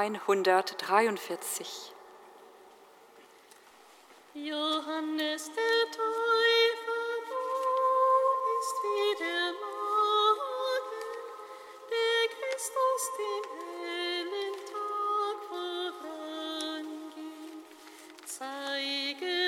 143. Johannes der Täufer, du bist wie der Morgen, der Christus den hellen Tag voranging. Zeige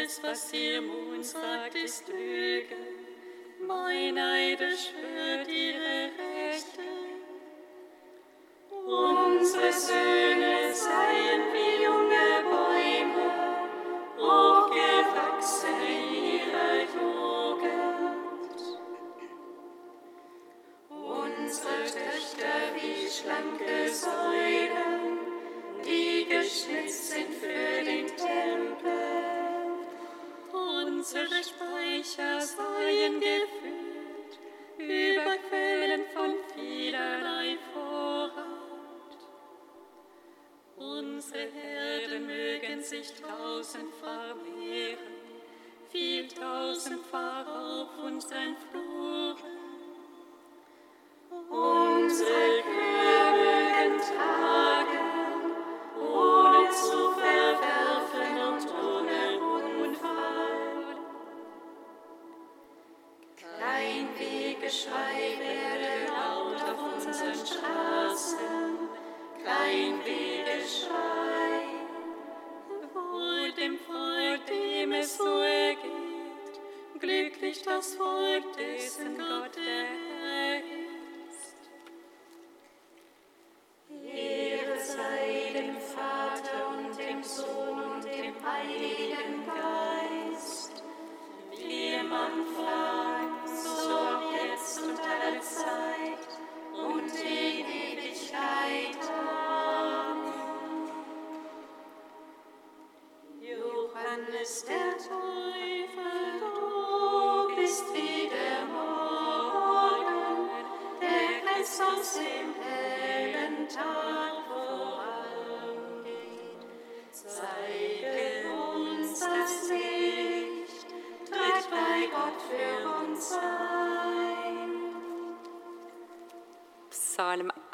alles, was ihr Mund sagt, ist Lüge. Mein Eide schwört ihre Rechte. Unsere Söhne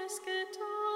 Gutes getan.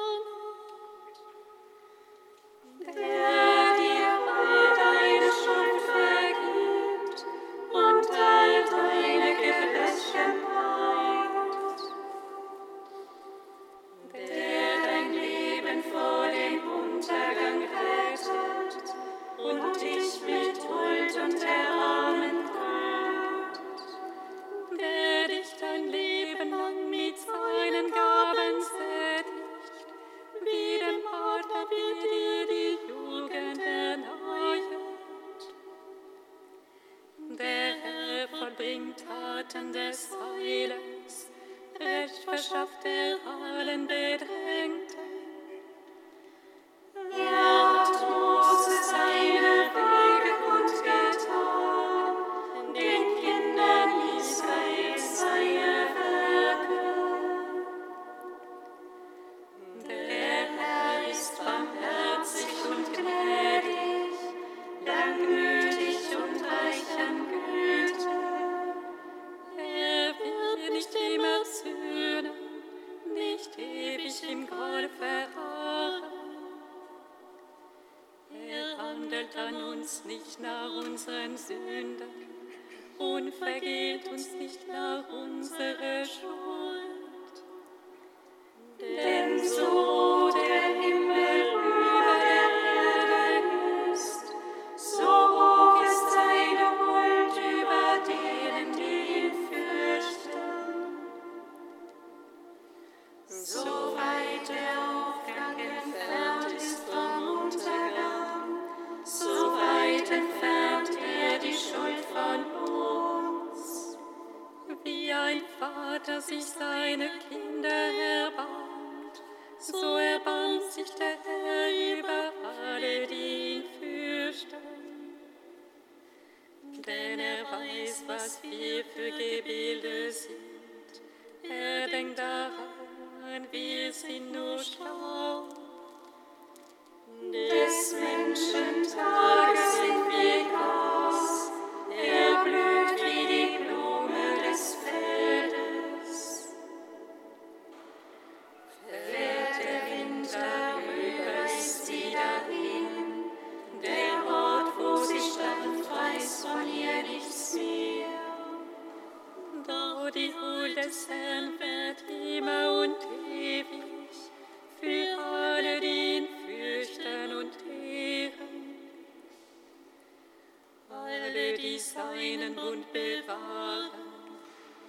bewahren,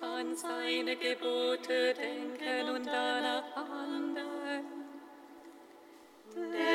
an seine Gebote denken und danach handeln. Der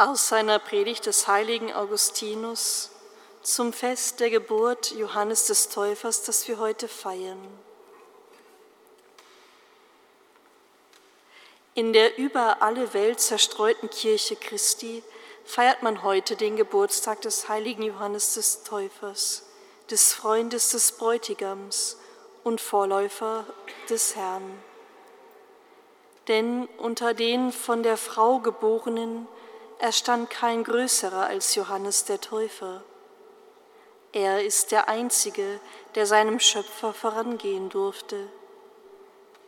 Aus seiner Predigt des heiligen Augustinus zum Fest der Geburt Johannes des Täufers, das wir heute feiern. In der über alle Welt zerstreuten Kirche Christi feiert man heute den Geburtstag des heiligen Johannes des Täufers, des Freundes des Bräutigams und Vorläufer des Herrn. Denn unter den von der Frau geborenen erstand kein größerer als Johannes der Täufer. Er ist der Einzige, der seinem Schöpfer vorangehen durfte.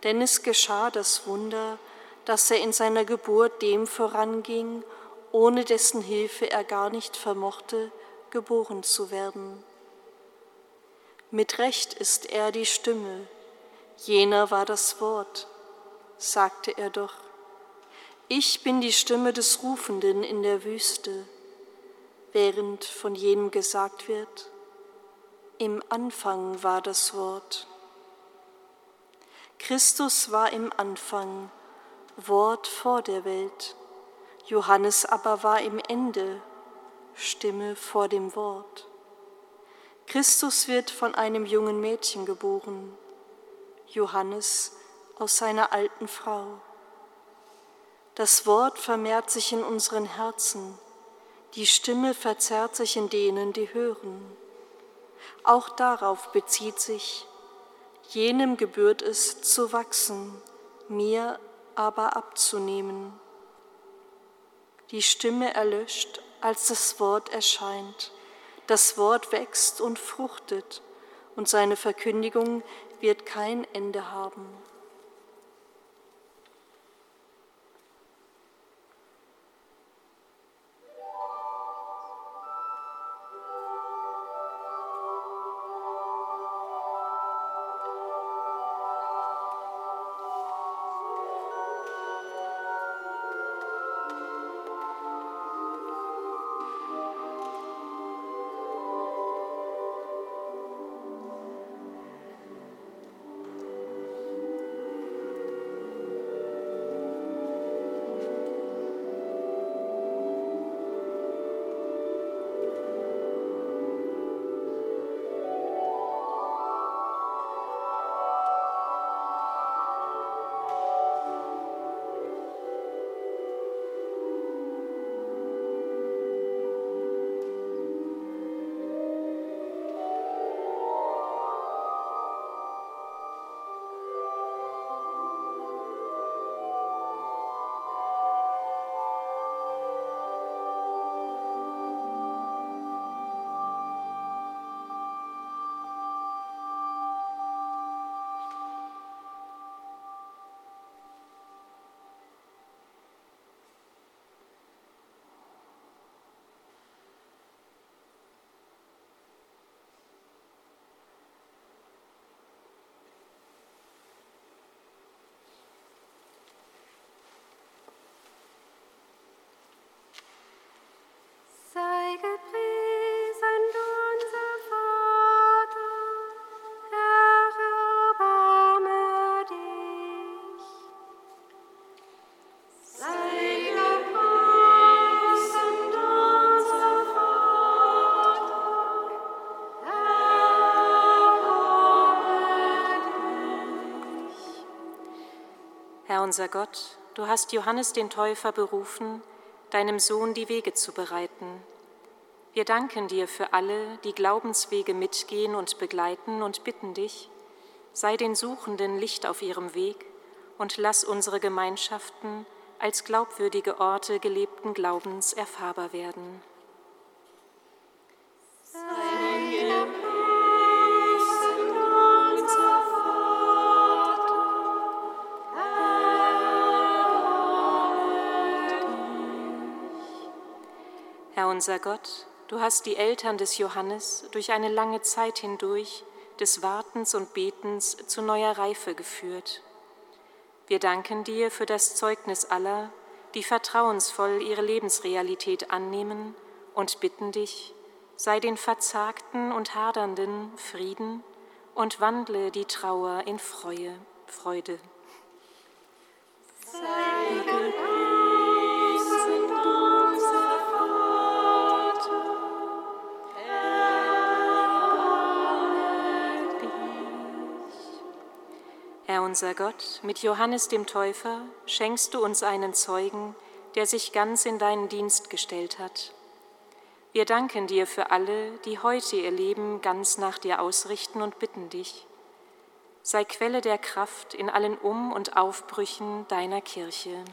Denn es geschah das Wunder, dass er in seiner Geburt dem voranging, ohne dessen Hilfe er gar nicht vermochte, geboren zu werden. Mit Recht ist er die Stimme, jener war das Wort, sagte er doch. Ich bin die Stimme des Rufenden in der Wüste, während von jenem gesagt wird, im Anfang war das Wort. Christus war im Anfang, Wort vor der Welt. Johannes aber war im Ende, Stimme vor dem Wort. Christus wird von einem jungen Mädchen geboren. Johannes aus seiner alten Frau. Das Wort vermehrt sich in unseren Herzen, die Stimme verzerrt sich in denen, die hören. Auch darauf bezieht sich, jenem gebührt es zu wachsen, mir aber abzunehmen. Die Stimme erlöscht, als das Wort erscheint. Das Wort wächst und fruchtet, und seine Verkündigung wird kein Ende haben. Unser Gott, du hast Johannes den Täufer berufen, deinem Sohn die Wege zu bereiten. Wir danken dir für alle, die Glaubenswege mitgehen und begleiten und bitten dich, sei den Suchenden Licht auf ihrem Weg und lass unsere Gemeinschaften als glaubwürdige Orte gelebten Glaubens erfahrbar werden. Unser Gott, du hast die Eltern des Johannes durch eine lange Zeit hindurch des Wartens und Betens zu neuer Reife geführt. Wir danken dir für das Zeugnis aller, die vertrauensvoll ihre Lebensrealität annehmen und bitten dich, sei den Verzagten und Hadernden Frieden und wandle die Trauer in Freue, Freude. Unser Gott, mit Johannes dem Täufer schenkst du uns einen Zeugen, der sich ganz in deinen Dienst gestellt hat. Wir danken dir für alle, die heute ihr Leben ganz nach dir ausrichten und bitten dich. Sei Quelle der Kraft in allen Um- und Aufbrüchen deiner Kirche.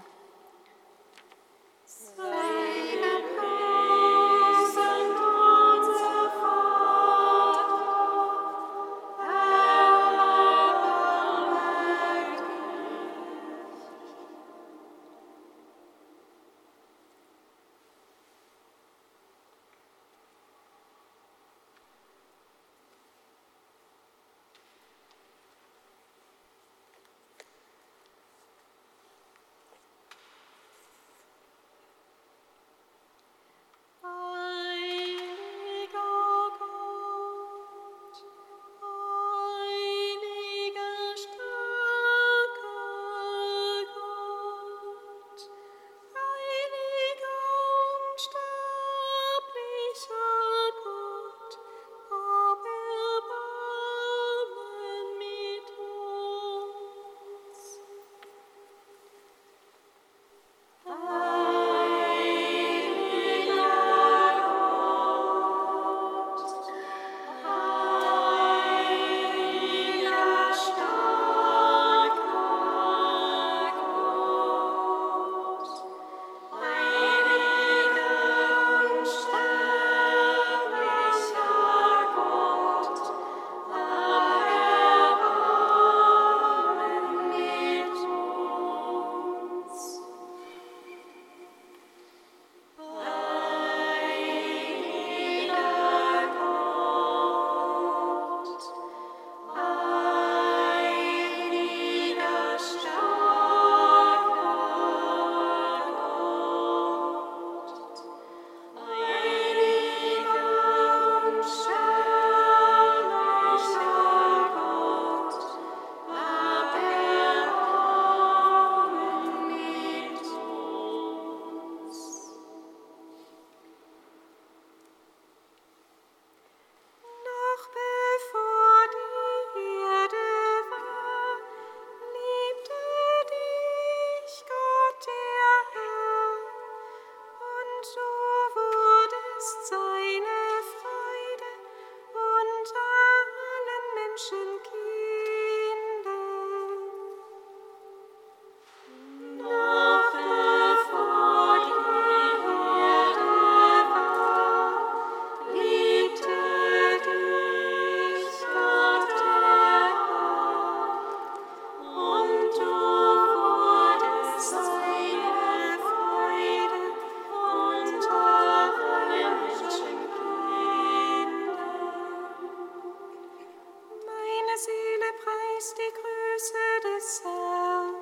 Geist die Größe des Herrn.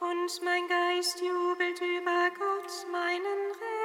Und mein Geist jubelt über Gott, meinen Retter.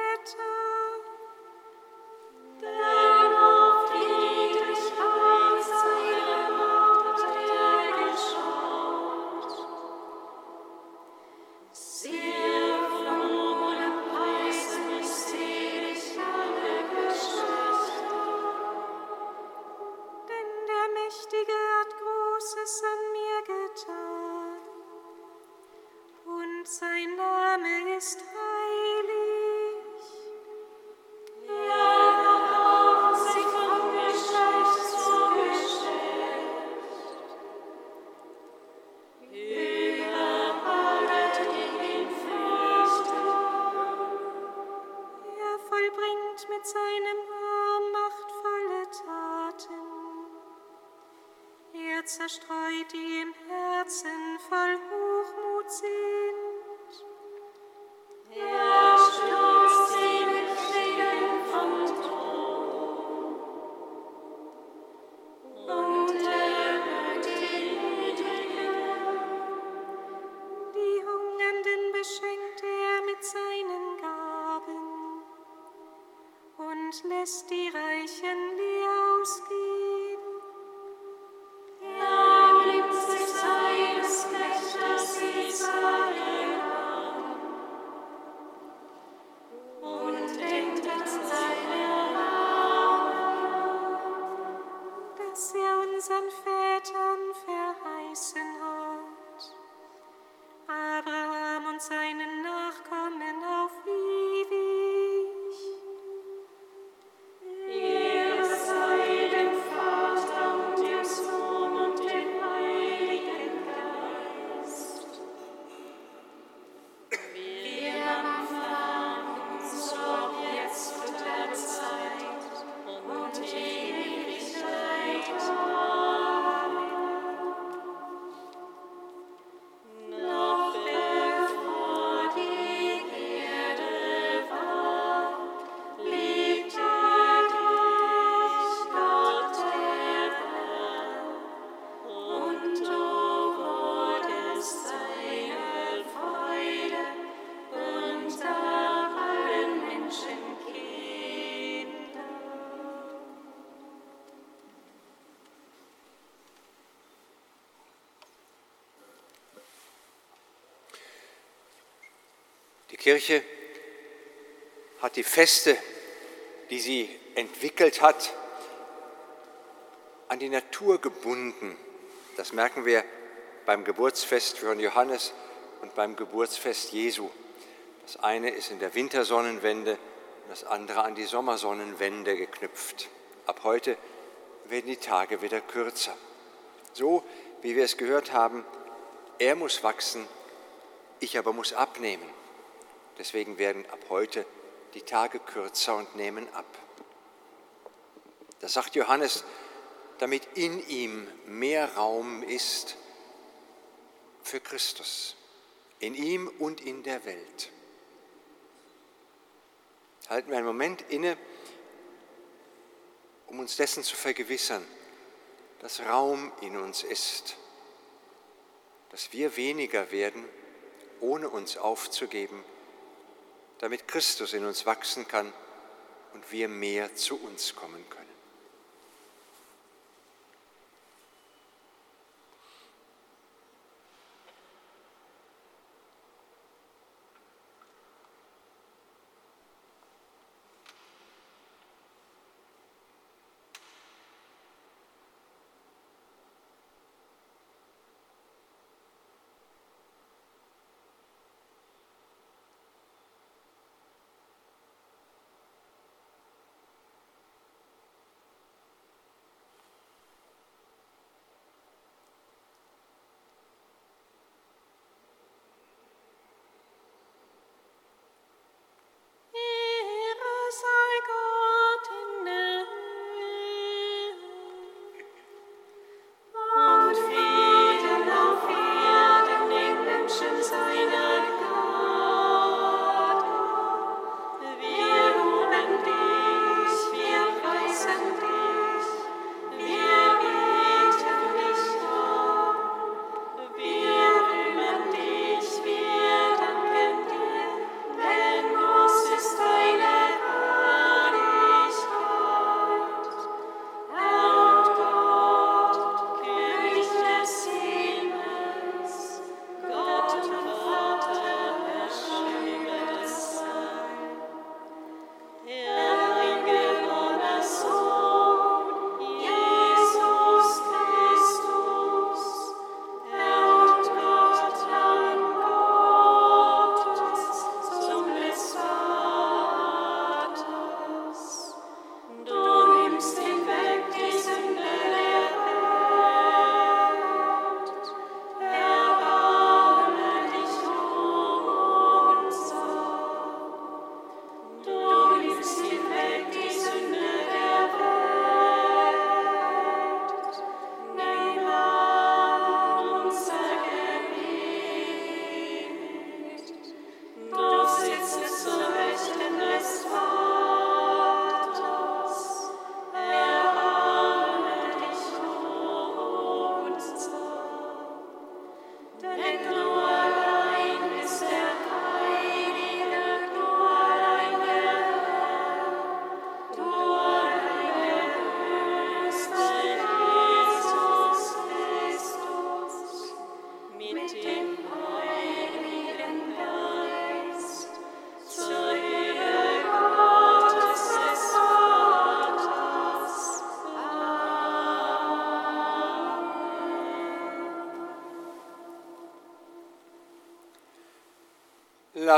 Die Kirche hat die Feste, die sie entwickelt hat, an die Natur gebunden. Das merken wir beim Geburtsfest von Johannes und beim Geburtsfest Jesu. Das eine ist in der Wintersonnenwende und das andere an die Sommersonnenwende geknüpft. Ab heute werden die Tage wieder kürzer. So, wie wir es gehört haben, er muss wachsen, ich aber muss abnehmen. Deswegen werden ab heute die Tage kürzer und nehmen ab. Das sagt Johannes, damit in ihm mehr Raum ist für Christus, in ihm und in der Welt. Halten wir einen Moment inne, um uns dessen zu vergewissern, dass Raum in uns ist, dass wir weniger werden, ohne uns aufzugeben, damit Christus in uns wachsen kann und wir mehr zu uns kommen können.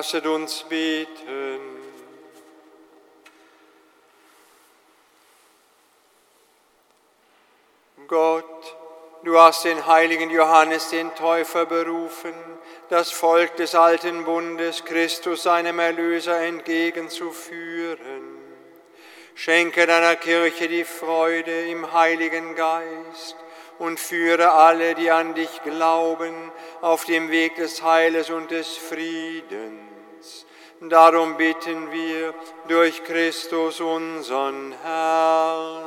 Lasset uns beten. Gott, du hast den heiligen Johannes den Täufer berufen, das Volk des alten Bundes Christus seinem Erlöser entgegenzuführen. Schenke deiner Kirche die Freude im Heiligen Geist und führe alle, die an dich glauben, auf dem Weg des Heiles und des Friedens. Darum bitten wir durch Christus unseren Herrn.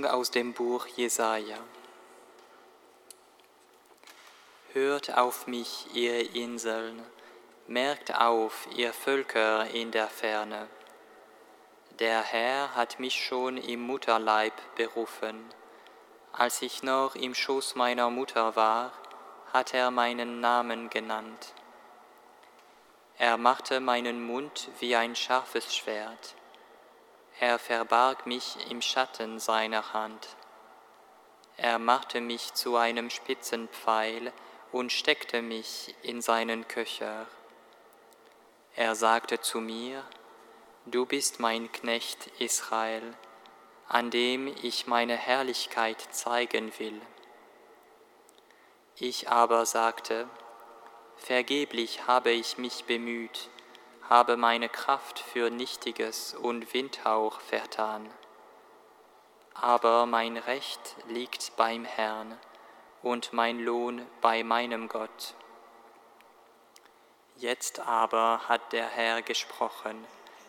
Lesung aus dem Buch Jesaja. Hört auf mich, ihr Inseln, merkt auf, ihr Völker in der Ferne. Der Herr hat mich schon im Mutterleib berufen. Als ich noch im Schoß meiner Mutter war, hat er meinen Namen genannt. Er machte meinen Mund wie ein scharfes Schwert er verbarg mich im Schatten seiner Hand. Er machte mich zu einem Spitzenpfeil und steckte mich in seinen Köcher. Er sagte zu mir, Du bist mein Knecht Israel, an dem ich meine Herrlichkeit zeigen will. Ich aber sagte, Vergeblich habe ich mich bemüht, habe meine Kraft für Nichtiges und Windhauch vertan. Aber mein Recht liegt beim Herrn und mein Lohn bei meinem Gott. Jetzt aber hat der Herr gesprochen,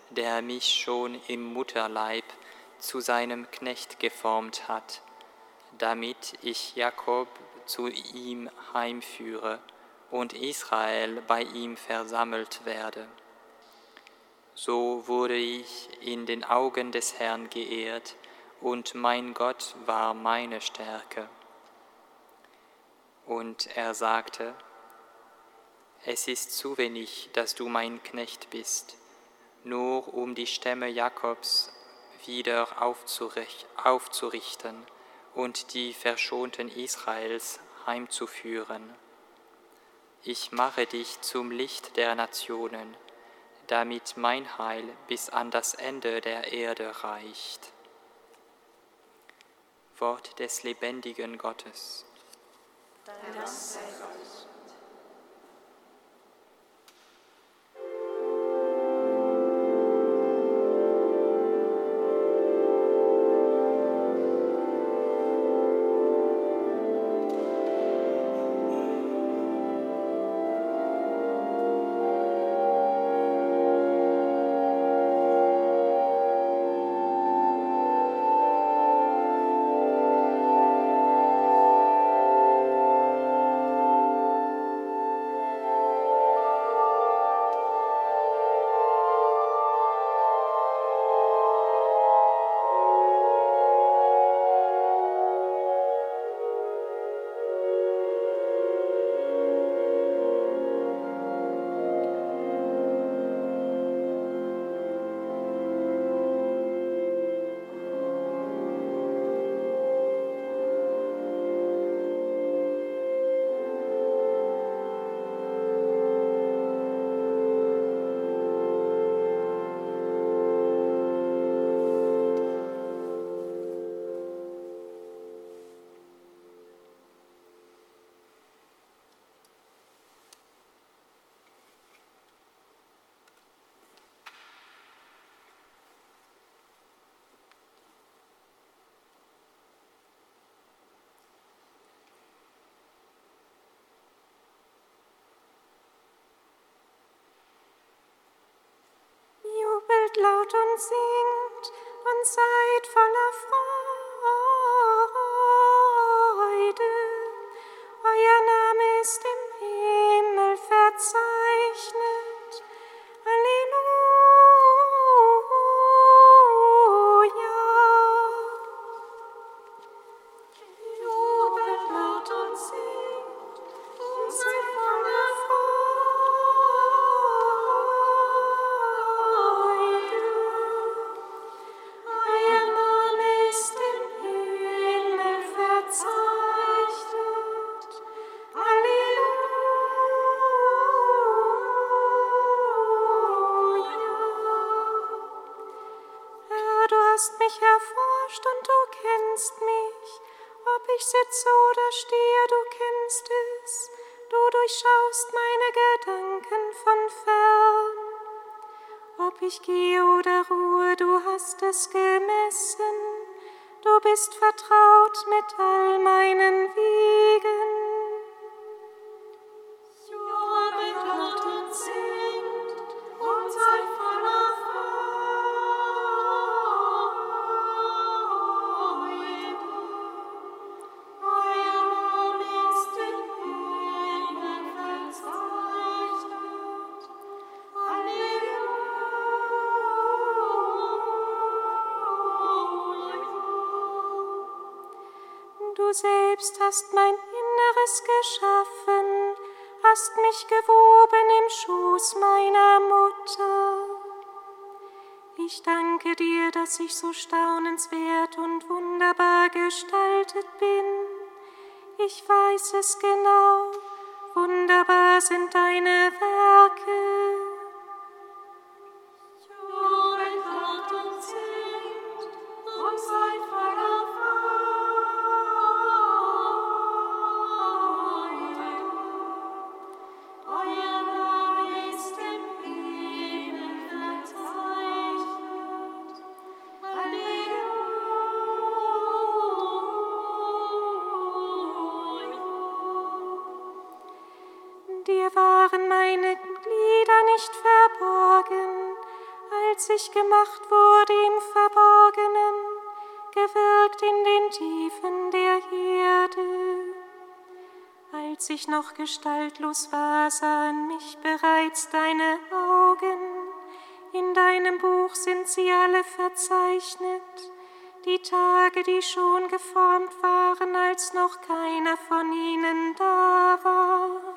der mich schon im Mutterleib zu seinem Knecht geformt hat, damit ich Jakob zu ihm heimführe und Israel bei ihm versammelt werde. So wurde ich in den Augen des Herrn geehrt, und mein Gott war meine Stärke. Und er sagte, es ist zu wenig, dass du mein Knecht bist, nur um die Stämme Jakobs wieder aufzurichten und die verschonten Israels heimzuführen. Ich mache dich zum Licht der Nationen damit mein Heil bis an das Ende der Erde reicht. Wort des lebendigen Gottes. Dank sei Gott. Und singt und seid voller Freude. Du bist selbst hast mein Inneres geschaffen, hast mich gewoben im Schoß meiner Mutter. Ich danke dir, dass ich so staunenswert und wunderbar gestaltet bin. Ich weiß es genau, wunderbar sind deine Werke. Ich gemacht wurde im Verborgenen, gewirkt in den Tiefen der Erde. Als ich noch gestaltlos war, sahen mich bereits deine Augen. In deinem Buch sind sie alle verzeichnet, die Tage, die schon geformt waren, als noch keiner von ihnen da war.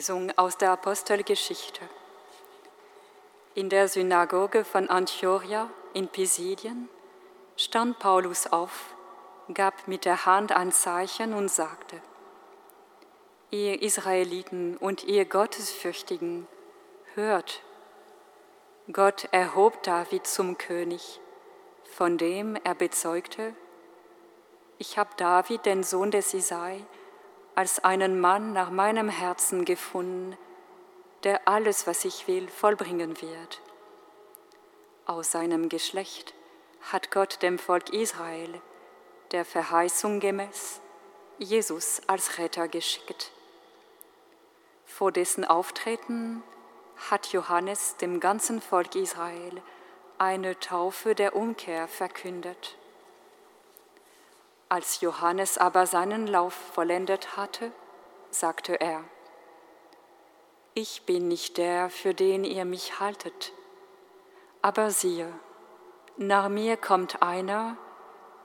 Lesung aus der Apostelgeschichte. In der Synagoge von Antiochia in Pisidien stand Paulus auf, gab mit der Hand ein Zeichen und sagte, Ihr Israeliten und ihr Gottesfürchtigen, hört, Gott erhob David zum König, von dem er bezeugte, ich habe David, den Sohn des Isai, als einen Mann nach meinem Herzen gefunden, der alles, was ich will, vollbringen wird. Aus seinem Geschlecht hat Gott dem Volk Israel, der Verheißung gemäß, Jesus als Retter geschickt. Vor dessen Auftreten hat Johannes dem ganzen Volk Israel eine Taufe der Umkehr verkündet. Als Johannes aber seinen Lauf vollendet hatte, sagte er, Ich bin nicht der, für den ihr mich haltet, aber siehe, nach mir kommt einer,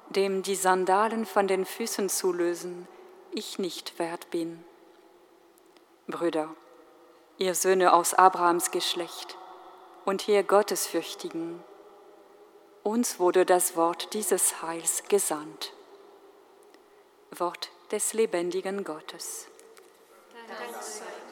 dem die Sandalen von den Füßen zu lösen, ich nicht wert bin. Brüder, ihr Söhne aus Abrahams Geschlecht und ihr Gottesfürchtigen, uns wurde das Wort dieses Heils gesandt. Wort des lebendigen Gottes. Dank sei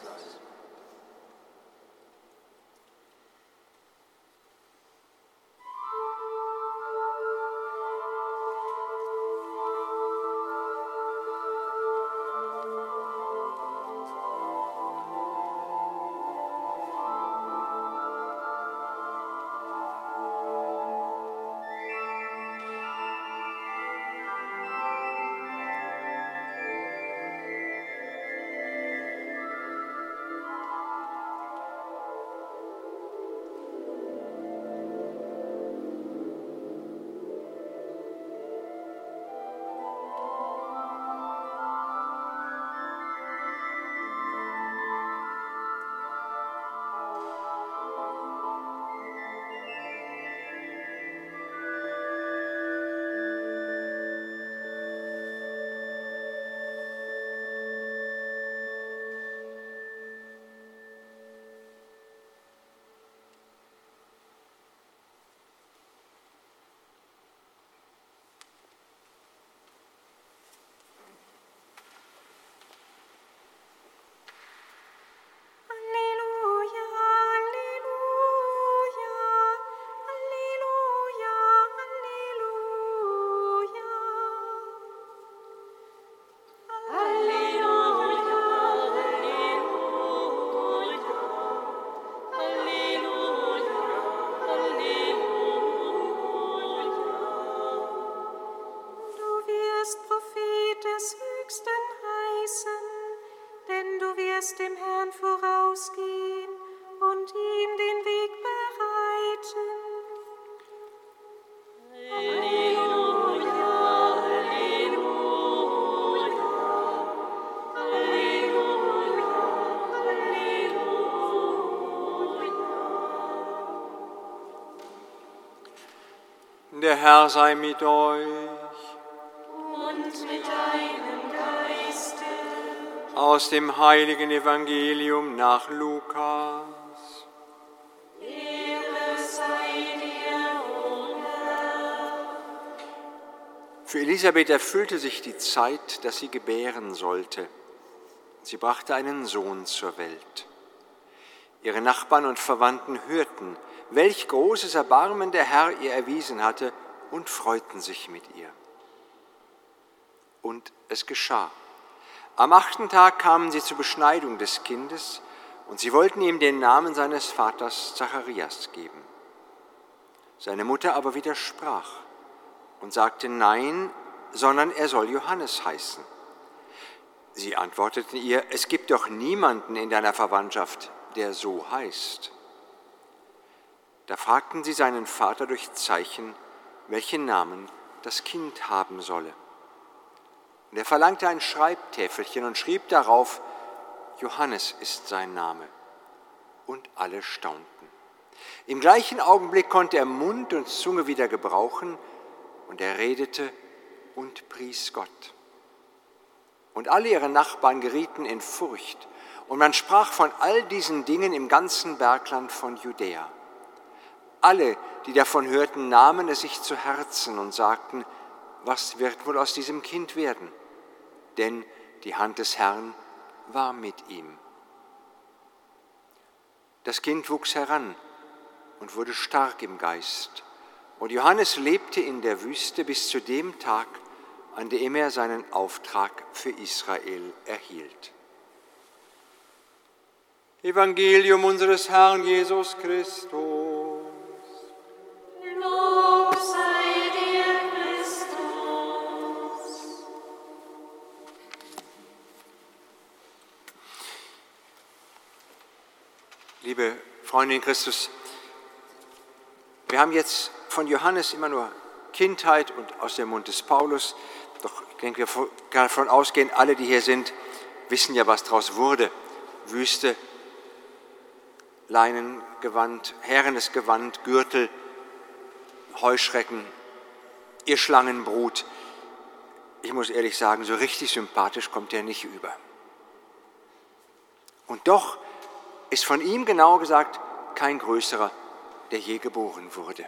Herr sei mit euch. Und mit deinem Geiste. Aus dem heiligen Evangelium nach Lukas. Ehre sei dir, o Herr. Für Elisabeth erfüllte sich die Zeit, dass sie gebären sollte. Sie brachte einen Sohn zur Welt. Ihre Nachbarn und Verwandten hörten, welch großes Erbarmen der Herr ihr erwiesen hatte, und freuten sich mit ihr. Und es geschah. Am achten Tag kamen sie zur Beschneidung des Kindes, und sie wollten ihm den Namen seines Vaters Zacharias geben. Seine Mutter aber widersprach und sagte, nein, sondern er soll Johannes heißen. Sie antworteten ihr, es gibt doch niemanden in deiner Verwandtschaft, der so heißt. Da fragten sie seinen Vater durch Zeichen, welchen Namen das Kind haben solle. Und er verlangte ein Schreibtäfelchen und schrieb darauf, Johannes ist sein Name. Und alle staunten. Im gleichen Augenblick konnte er Mund und Zunge wieder gebrauchen, und er redete und pries Gott. Und alle ihre Nachbarn gerieten in Furcht, und man sprach von all diesen Dingen im ganzen Bergland von Judäa. Alle, die davon hörten, nahmen es sich zu Herzen und sagten, was wird wohl aus diesem Kind werden? Denn die Hand des Herrn war mit ihm. Das Kind wuchs heran und wurde stark im Geist. Und Johannes lebte in der Wüste bis zu dem Tag, an dem er seinen Auftrag für Israel erhielt. Evangelium unseres Herrn Jesus Christus. Freunde in Christus, wir haben jetzt von Johannes immer nur Kindheit und aus dem Mund des Paulus. Doch ich denke, wir können davon ausgehen, alle, die hier sind, wissen ja, was daraus wurde. Wüste, Leinengewand, herrenes Gewand, Gürtel, Heuschrecken, ihr Schlangenbrut. Ich muss ehrlich sagen, so richtig sympathisch kommt er nicht über. Und doch ist von ihm genau gesagt kein größerer, der je geboren wurde.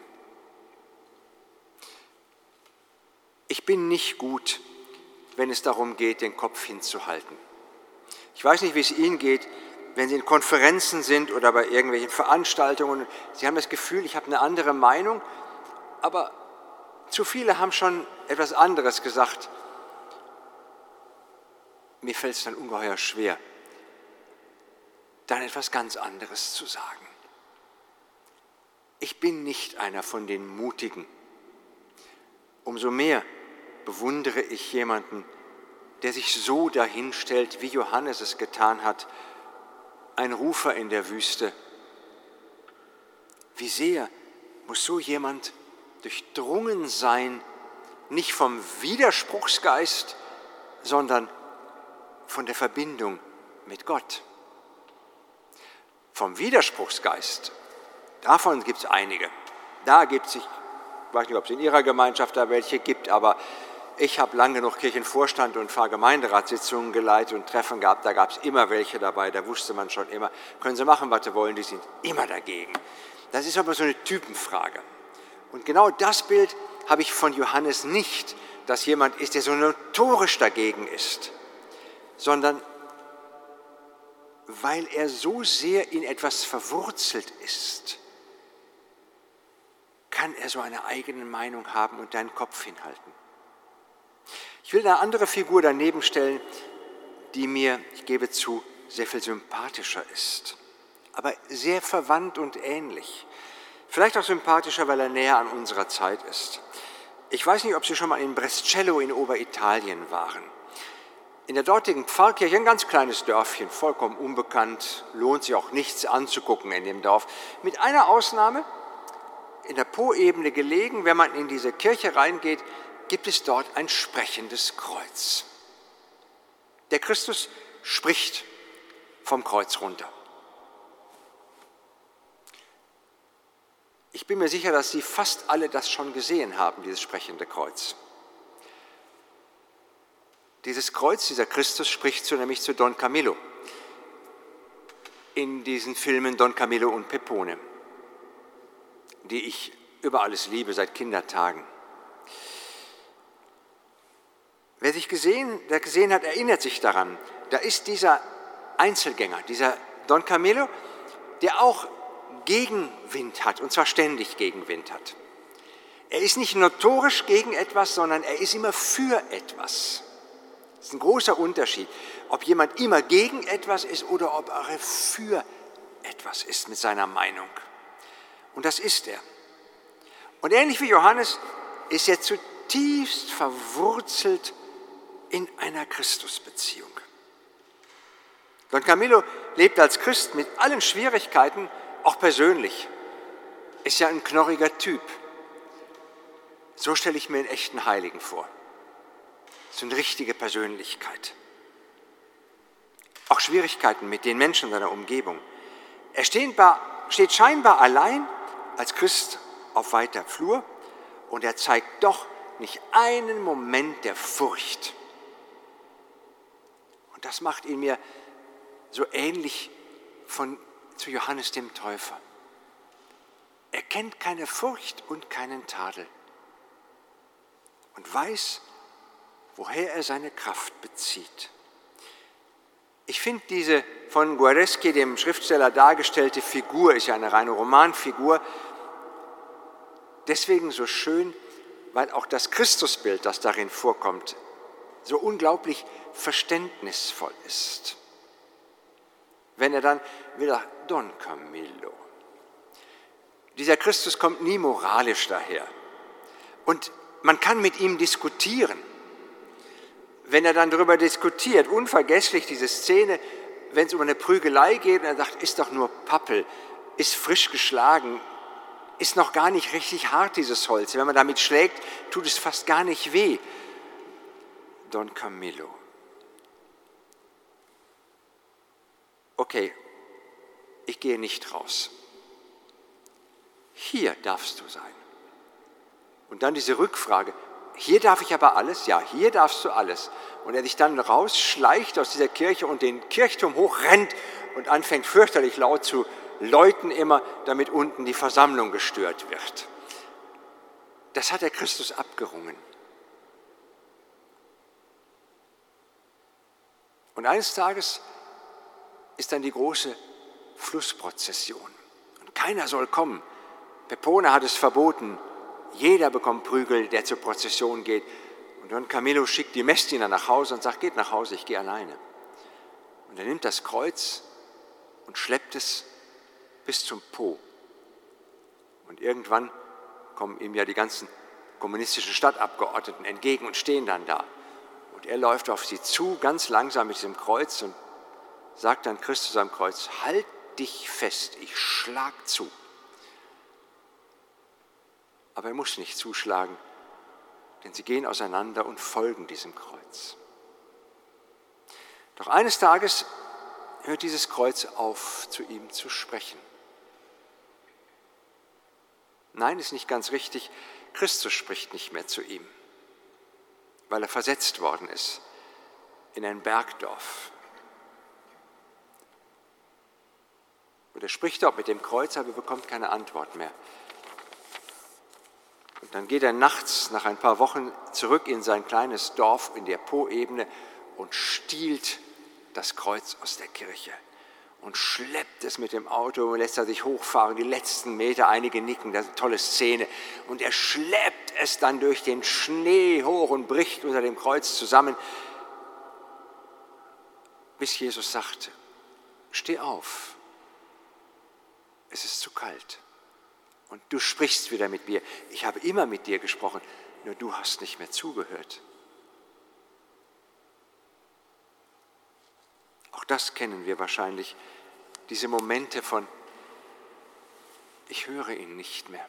Ich bin nicht gut, wenn es darum geht, den Kopf hinzuhalten. Ich weiß nicht, wie es Ihnen geht, wenn Sie in Konferenzen sind oder bei irgendwelchen Veranstaltungen. Sie haben das Gefühl, ich habe eine andere Meinung, aber zu viele haben schon etwas anderes gesagt. Mir fällt es dann ungeheuer schwer, dann etwas ganz anderes zu sagen. Ich bin nicht einer von den Mutigen. Umso mehr bewundere ich jemanden, der sich so dahinstellt, wie Johannes es getan hat, ein Rufer in der Wüste. Wie sehr muss so jemand durchdrungen sein, nicht vom Widerspruchsgeist, sondern von der Verbindung mit Gott. Vom Widerspruchsgeist, davon gibt es einige. Da gibt es, ich weiß nicht, ob es in Ihrer Gemeinschaft da welche gibt, aber ich habe lange genug Kirchenvorstand und Pfarrgemeinderatssitzungen geleitet und Treffen gehabt, da gab es immer welche dabei, da wusste man schon immer, können Sie machen, was Sie wollen, die sind immer dagegen. Das ist aber so eine Typenfrage. Und genau das Bild habe ich von Johannes nicht, dass jemand ist, der so notorisch dagegen ist, sondern weil er so sehr in etwas verwurzelt ist, kann er so eine eigene Meinung haben und deinen Kopf hinhalten. Ich will eine andere Figur daneben stellen, die mir, ich gebe zu, sehr viel sympathischer ist, aber sehr verwandt und ähnlich. Vielleicht auch sympathischer, weil er näher an unserer Zeit ist. Ich weiß nicht, ob Sie schon mal in Brescello in Oberitalien waren. In der dortigen Pfarrkirche, ein ganz kleines Dörfchen, vollkommen unbekannt, lohnt sich auch nichts anzugucken in dem Dorf, mit einer Ausnahme, in der Po-Ebene gelegen, wenn man in diese Kirche reingeht, gibt es dort ein sprechendes Kreuz. Der Christus spricht vom Kreuz runter. Ich bin mir sicher, dass Sie fast alle das schon gesehen haben, dieses sprechende Kreuz. Dieses Kreuz, dieser Christus spricht so nämlich zu Don Camillo in diesen Filmen Don Camillo und Pepone, die ich über alles liebe seit Kindertagen. Wer sich gesehen, der gesehen hat, erinnert sich daran. Da ist dieser Einzelgänger, dieser Don Camillo, der auch Gegenwind hat, und zwar ständig Gegenwind hat. Er ist nicht notorisch gegen etwas, sondern er ist immer für etwas. Das ist ein großer Unterschied, ob jemand immer gegen etwas ist oder ob er für etwas ist mit seiner Meinung. Und das ist er. Und ähnlich wie Johannes ist er zutiefst verwurzelt in einer Christusbeziehung. Don Camillo lebt als Christ mit allen Schwierigkeiten, auch persönlich. Ist ja ein knorriger Typ. So stelle ich mir einen echten Heiligen vor so eine richtige Persönlichkeit. Auch Schwierigkeiten mit den Menschen seiner Umgebung. Er steht scheinbar allein als Christ auf weiter Flur und er zeigt doch nicht einen Moment der Furcht. Und das macht ihn mir so ähnlich von, zu Johannes dem Täufer. Er kennt keine Furcht und keinen Tadel und weiß, woher er seine Kraft bezieht. Ich finde diese von Guareschi, dem Schriftsteller, dargestellte Figur, ist ja eine reine Romanfigur, deswegen so schön, weil auch das Christusbild, das darin vorkommt, so unglaublich verständnisvoll ist. Wenn er dann wieder Don Camillo. Dieser Christus kommt nie moralisch daher. Und man kann mit ihm diskutieren wenn er dann darüber diskutiert, unvergesslich diese Szene, wenn es um eine Prügelei geht und er sagt, ist doch nur Pappel, ist frisch geschlagen, ist noch gar nicht richtig hart, dieses Holz. Wenn man damit schlägt, tut es fast gar nicht weh. Don Camillo. Okay, ich gehe nicht raus. Hier darfst du sein. Und dann diese Rückfrage, hier darf ich aber alles, ja, hier darfst du alles. Und er sich dann rausschleicht aus dieser Kirche und den Kirchturm hochrennt und anfängt fürchterlich laut zu läuten immer, damit unten die Versammlung gestört wird. Das hat der Christus abgerungen. Und eines Tages ist dann die große Flussprozession. Und keiner soll kommen. Pepone hat es verboten, jeder bekommt Prügel, der zur Prozession geht. Und Don Camillo schickt die Messdiener nach Hause und sagt, geht nach Hause, ich gehe alleine. Und er nimmt das Kreuz und schleppt es bis zum Po. Und irgendwann kommen ihm ja die ganzen kommunistischen Stadtabgeordneten entgegen und stehen dann da. Und er läuft auf sie zu, ganz langsam mit diesem Kreuz und sagt dann Christus am Kreuz, halt dich fest, ich schlag zu aber er muss nicht zuschlagen, denn sie gehen auseinander und folgen diesem Kreuz. Doch eines Tages hört dieses Kreuz auf, zu ihm zu sprechen. Nein, ist nicht ganz richtig. Christus spricht nicht mehr zu ihm, weil er versetzt worden ist in ein Bergdorf. Und er spricht dort mit dem Kreuz, aber bekommt keine Antwort mehr. Und dann geht er nachts nach ein paar Wochen zurück in sein kleines Dorf in der Po-Ebene und stiehlt das Kreuz aus der Kirche und schleppt es mit dem Auto und lässt er sich hochfahren, die letzten Meter, einige nicken, das ist eine tolle Szene. Und er schleppt es dann durch den Schnee hoch und bricht unter dem Kreuz zusammen, bis Jesus sagt, steh auf, es ist zu kalt. Und du sprichst wieder mit mir. Ich habe immer mit dir gesprochen, nur du hast nicht mehr zugehört. das kennen wir wahrscheinlich, diese Momente von, ich höre ihn nicht mehr.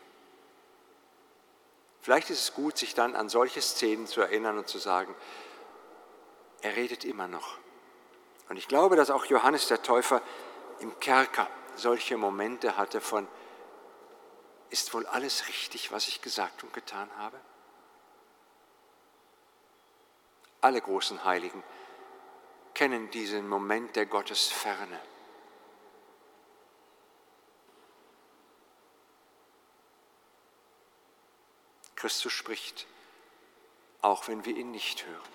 Vielleicht ist es gut, sich dann an solche Szenen zu erinnern und zu sagen, er redet immer noch. Und ich glaube, dass auch Johannes der Täufer im Kerker solche Momente hatte von, ist wohl alles richtig, was ich gesagt und getan habe? Alle großen Heiligen kennen diesen Moment der Gottesferne. Christus spricht, auch wenn wir ihn nicht hören.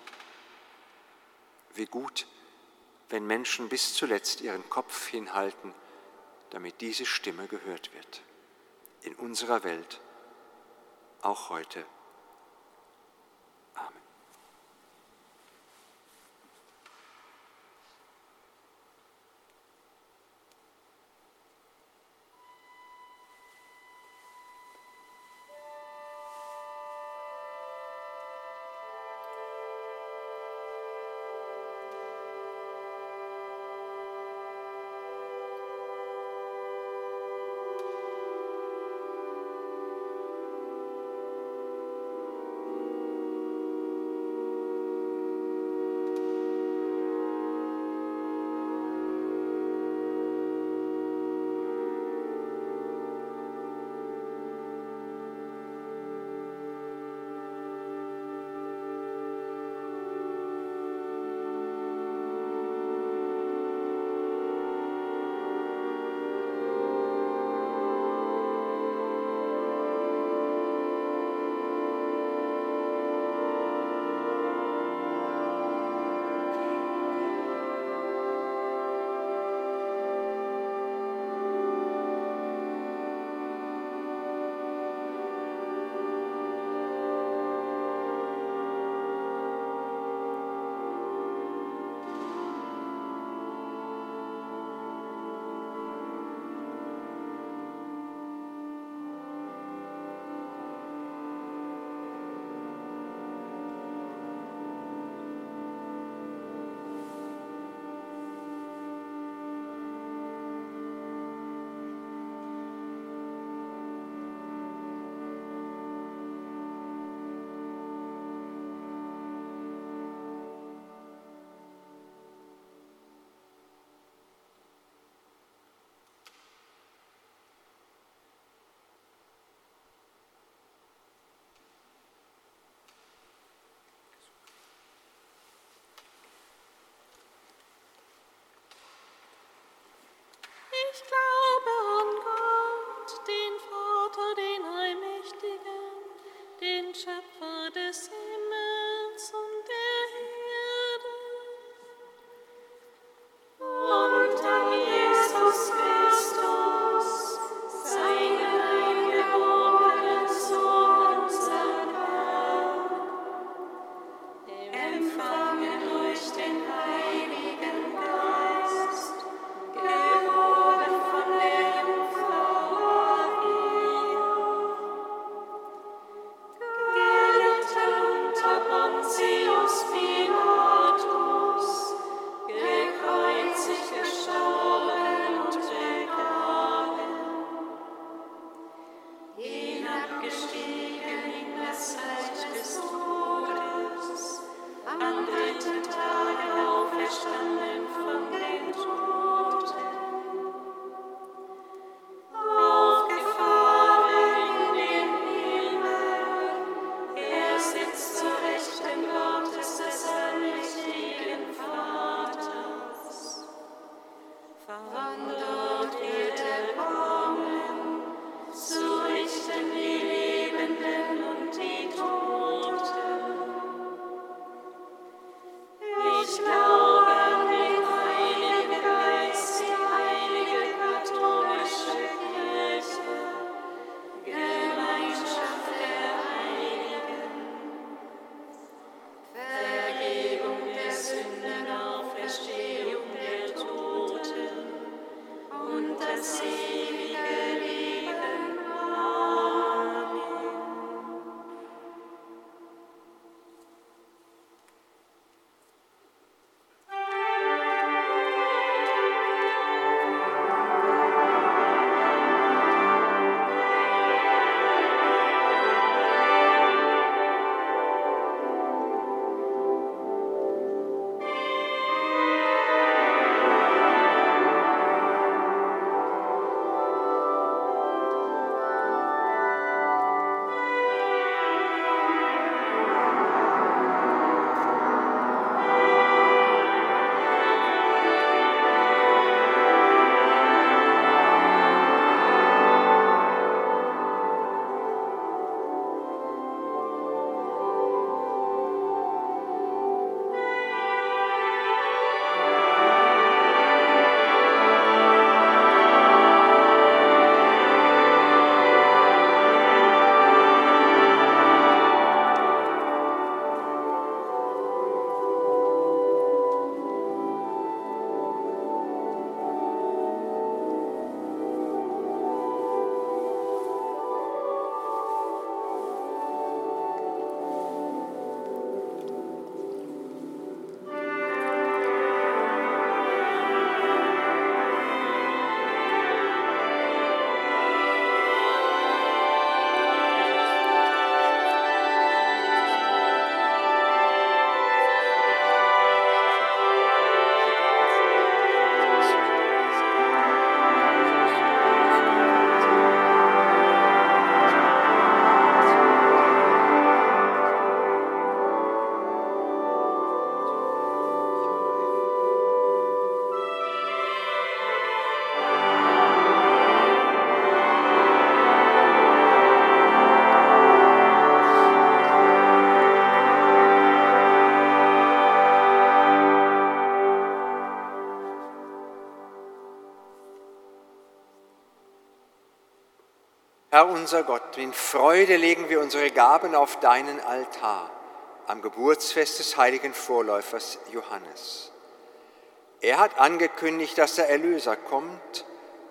Wie gut, wenn Menschen bis zuletzt ihren Kopf hinhalten, damit diese Stimme gehört wird. In unserer Welt, auch heute. Ich glaube Herr unser Gott, in Freude legen wir unsere Gaben auf deinen Altar am Geburtsfest des heiligen Vorläufers Johannes. Er hat angekündigt, dass der Erlöser kommt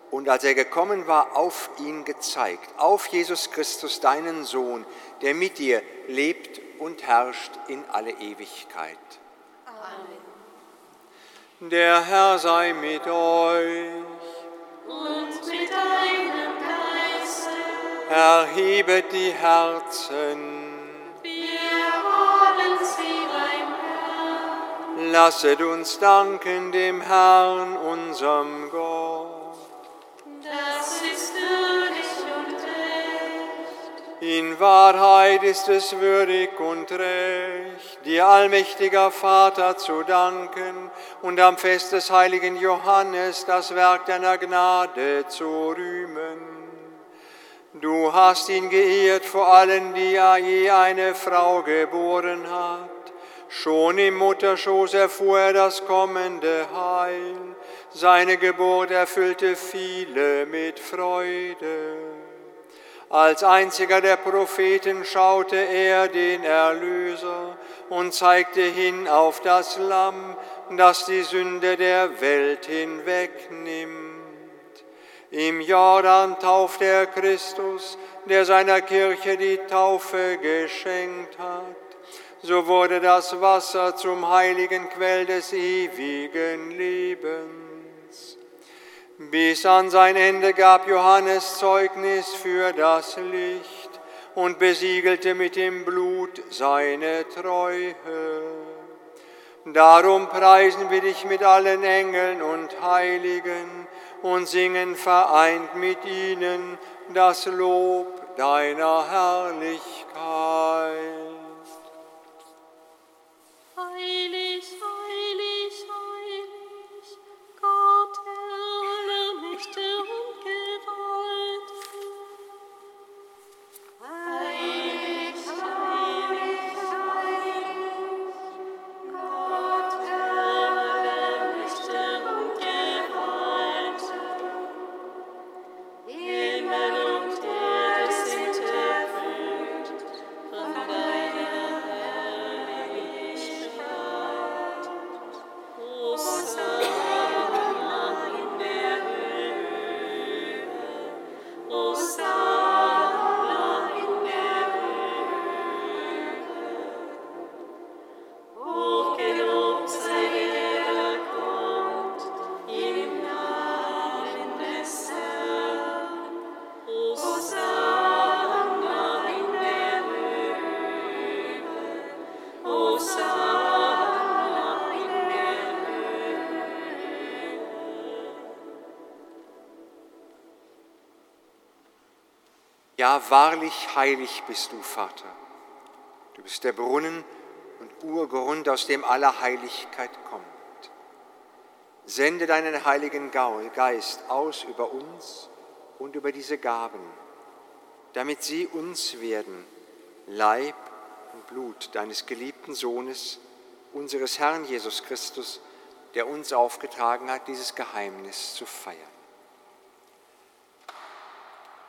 und als er gekommen war, auf ihn gezeigt, auf Jesus Christus, deinen Sohn, der mit dir lebt und herrscht in alle Ewigkeit. Amen. Der Herr sei mit euch. Erhebet die Herzen. Wir haben sie beim Herrn. Lasset uns danken dem Herrn, unserem Gott. Das ist würdig und recht. In Wahrheit ist es würdig und recht, dir allmächtiger Vater zu danken und am Fest des heiligen Johannes das Werk deiner Gnade zu rühmen Du hast ihn geehrt vor allen, die er je eine Frau geboren hat. Schon im Mutterschoß erfuhr er das kommende Heil. Seine Geburt erfüllte viele mit Freude. Als einziger der Propheten schaute er den Erlöser und zeigte hin auf das Lamm, das die Sünde der Welt hinwegnimmt. Im Jordan tauft er Christus, der seiner Kirche die Taufe geschenkt hat. So wurde das Wasser zum heiligen Quell des ewigen Lebens. Bis an sein Ende gab Johannes Zeugnis für das Licht und besiegelte mit dem Blut seine Treue. Darum preisen wir dich mit allen Engeln und Heiligen und singen vereint mit ihnen das Lob deiner Herrlichkeit. Ja, wahrlich heilig bist du, Vater. Du bist der Brunnen und Urgrund, aus dem alle Heiligkeit kommt. Sende deinen heiligen Geist aus über uns und über diese Gaben, damit sie uns werden, Leib und Blut deines geliebten Sohnes, unseres Herrn Jesus Christus, der uns aufgetragen hat, dieses Geheimnis zu feiern.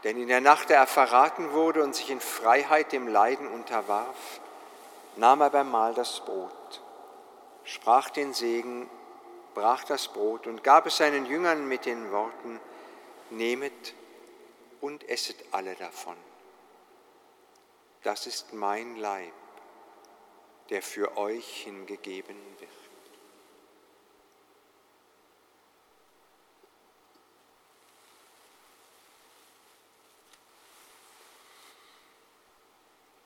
Denn in der Nacht, da er verraten wurde und sich in Freiheit dem Leiden unterwarf, nahm er beim Mahl das Brot, sprach den Segen, brach das Brot und gab es seinen Jüngern mit den Worten, Nehmet und esset alle davon. Das ist mein Leib, der für euch hingegeben wird.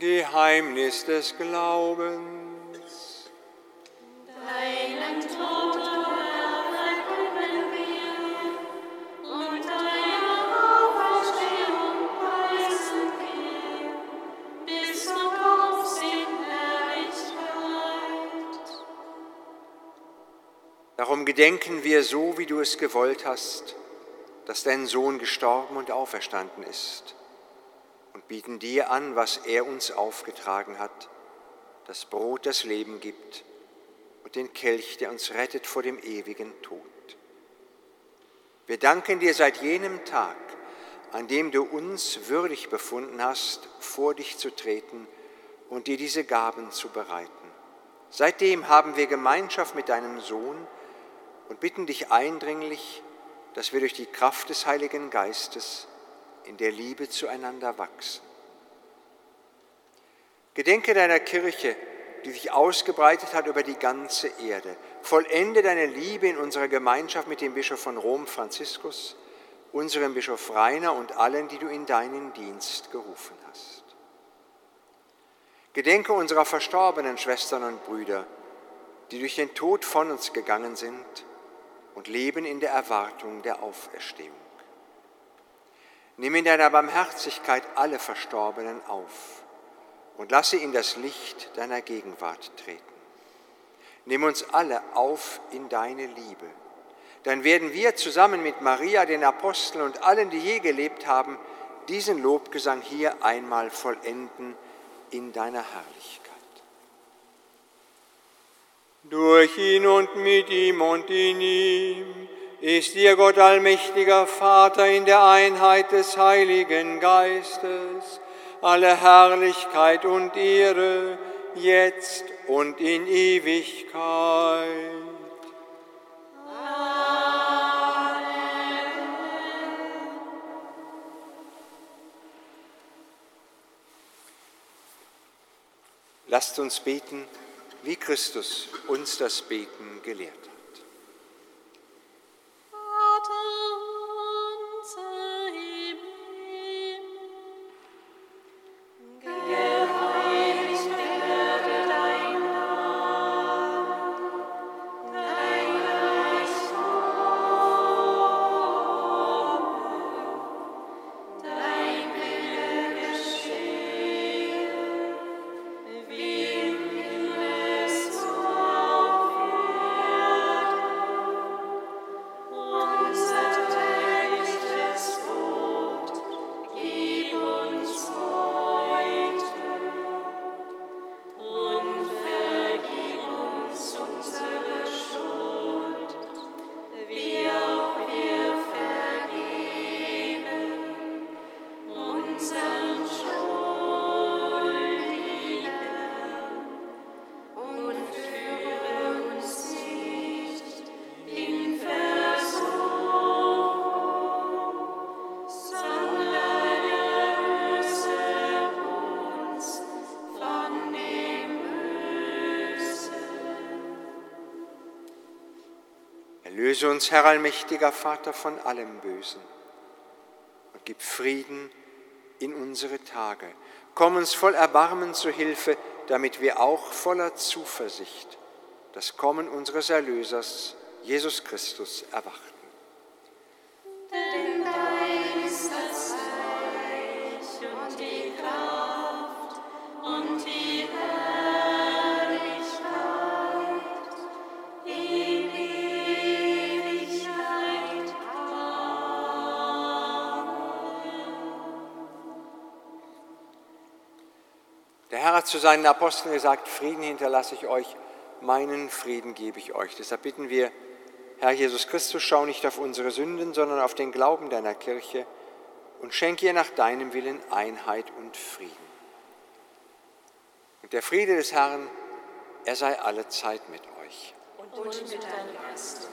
Geheimnis des Glaubens. Deinen Tod, Herr, verkünden wir und deine Auferstehung preisen wir, bis du kommst in Herrlichkeit. Darum gedenken wir so, wie du es gewollt hast, dass dein Sohn gestorben und auferstanden ist und bieten dir an, was er uns aufgetragen hat, das Brot, das Leben gibt und den Kelch, der uns rettet vor dem ewigen Tod. Wir danken dir seit jenem Tag, an dem du uns würdig befunden hast, vor dich zu treten und dir diese Gaben zu bereiten. Seitdem haben wir Gemeinschaft mit deinem Sohn und bitten dich eindringlich, dass wir durch die Kraft des Heiligen Geistes in der Liebe zueinander wachsen. Gedenke deiner Kirche, die sich ausgebreitet hat über die ganze Erde. Vollende deine Liebe in unserer Gemeinschaft mit dem Bischof von Rom, Franziskus, unserem Bischof Rainer und allen, die du in deinen Dienst gerufen hast. Gedenke unserer verstorbenen Schwestern und Brüder, die durch den Tod von uns gegangen sind und leben in der Erwartung der Auferstehung. Nimm in deiner Barmherzigkeit alle Verstorbenen auf und lass sie in das Licht deiner Gegenwart treten. Nimm uns alle auf in deine Liebe. Dann werden wir zusammen mit Maria, den Aposteln und allen, die je gelebt haben, diesen Lobgesang hier einmal vollenden in deiner Herrlichkeit. Durch ihn und mit ihm und in ihm ist dir Gott allmächtiger Vater in der Einheit des Heiligen Geistes alle Herrlichkeit und Ehre, jetzt und in Ewigkeit. Lasst uns beten, wie Christus uns das Beten gelehrt hat. water. Erlöse uns, Herr allmächtiger Vater, von allem Bösen und gib Frieden in unsere Tage. Komm uns voll Erbarmen zu Hilfe, damit wir auch voller Zuversicht das Kommen unseres Erlösers, Jesus Christus, erwarten. Hat zu seinen Aposteln gesagt, Frieden hinterlasse ich euch, meinen Frieden gebe ich euch. Deshalb bitten wir, Herr Jesus Christus, schau nicht auf unsere Sünden, sondern auf den Glauben deiner Kirche und schenke ihr nach deinem Willen Einheit und Frieden. Und der Friede des Herrn, er sei alle Zeit mit euch. Und mit deinem Geist.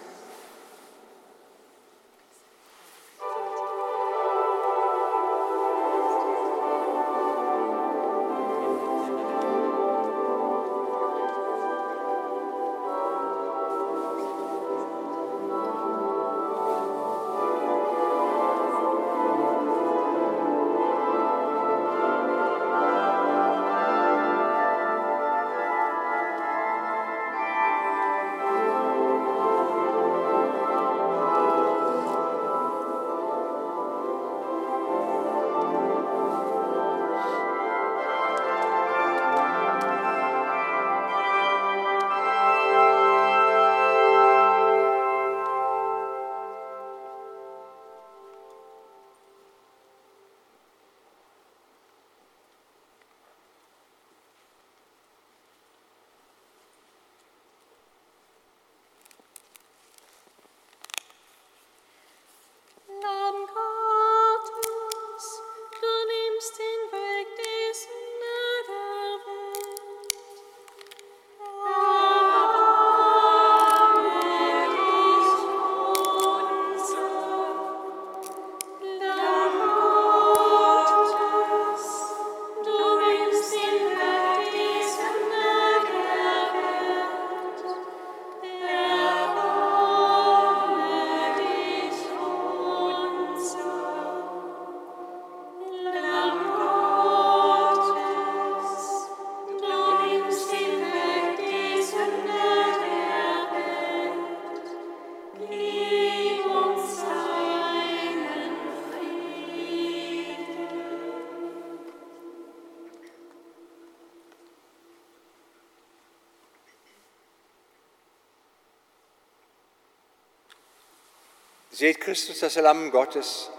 Seht Christus, das Lamm Gottes,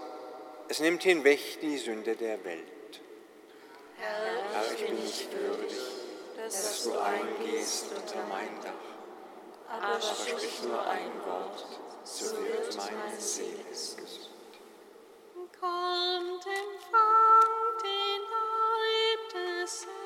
es nimmt hinweg die Sünde der Welt. Herr, Herr, ich bin nicht würdig, dass du eingehst unter mein Dach, aber sprich nur ein Wort, so wird meine Seele gesund. kommt, empfangt den Leib des Herrn.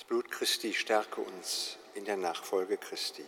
Das Blut Christi stärke uns in der Nachfolge Christi.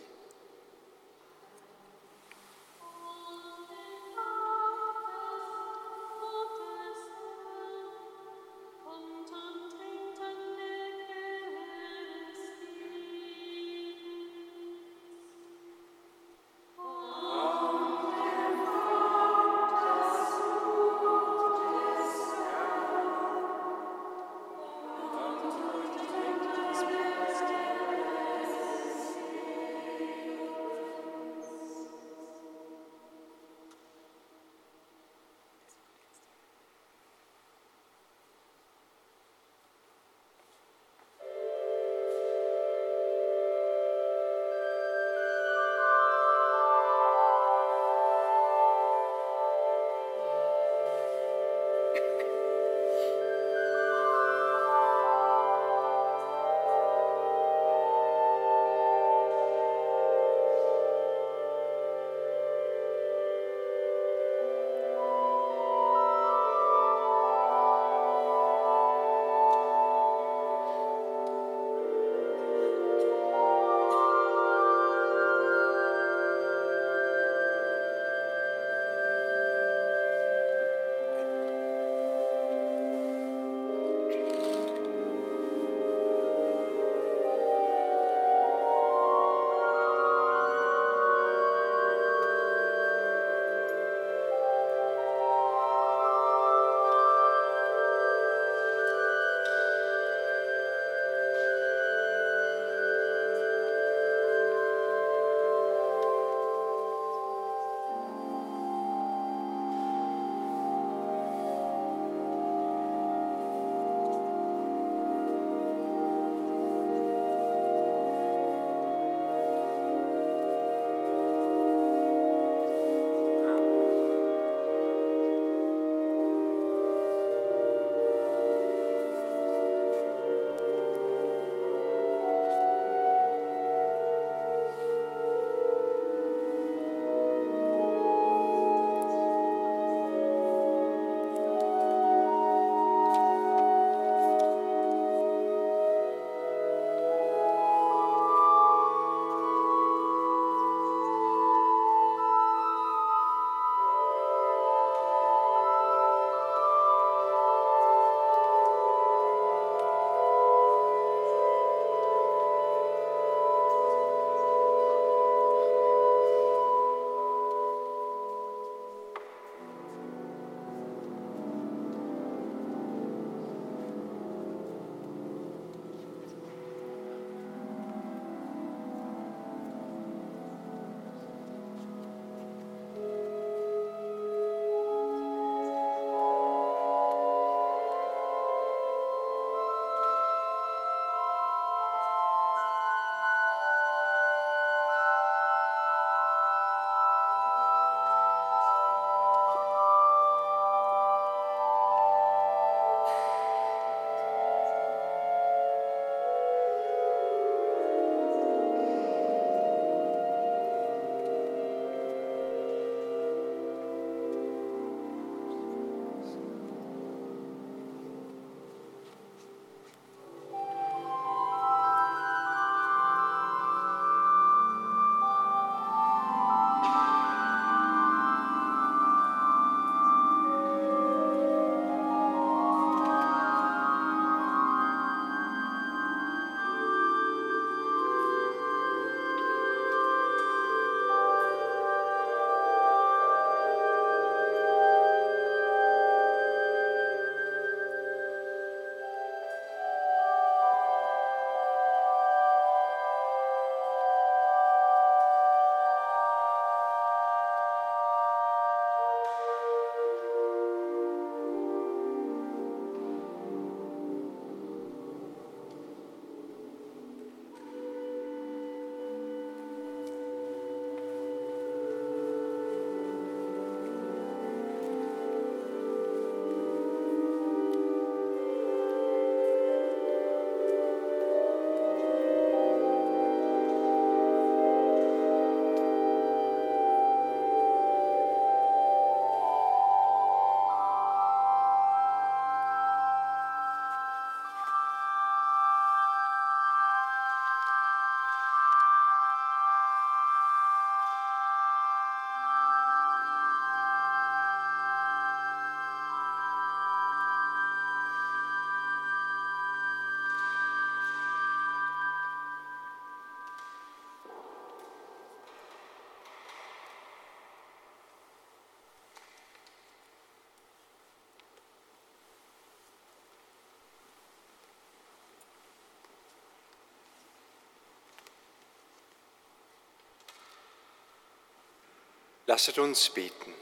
Lasset uns beten.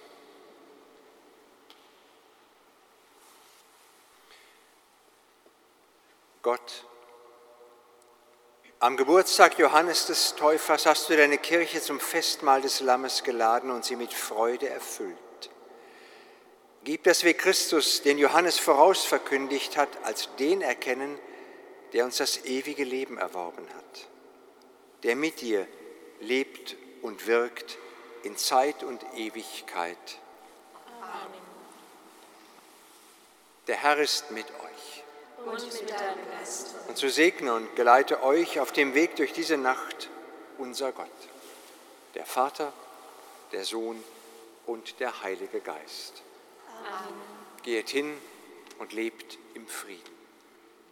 Gott, am Geburtstag Johannes des Täufers hast du deine Kirche zum Festmahl des Lammes geladen und sie mit Freude erfüllt. Gib, dass wir Christus, den Johannes vorausverkündigt hat, als den erkennen, der uns das ewige Leben erworben hat, der mit dir lebt und wirkt in Zeit und Ewigkeit. Amen. Der Herr ist mit euch. Und mit deinem Geist. Und so segne und geleite euch auf dem Weg durch diese Nacht unser Gott, der Vater, der Sohn und der Heilige Geist. Amen. Geht hin und lebt im Frieden.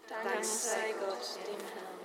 Dank sei Gott, dem Herrn.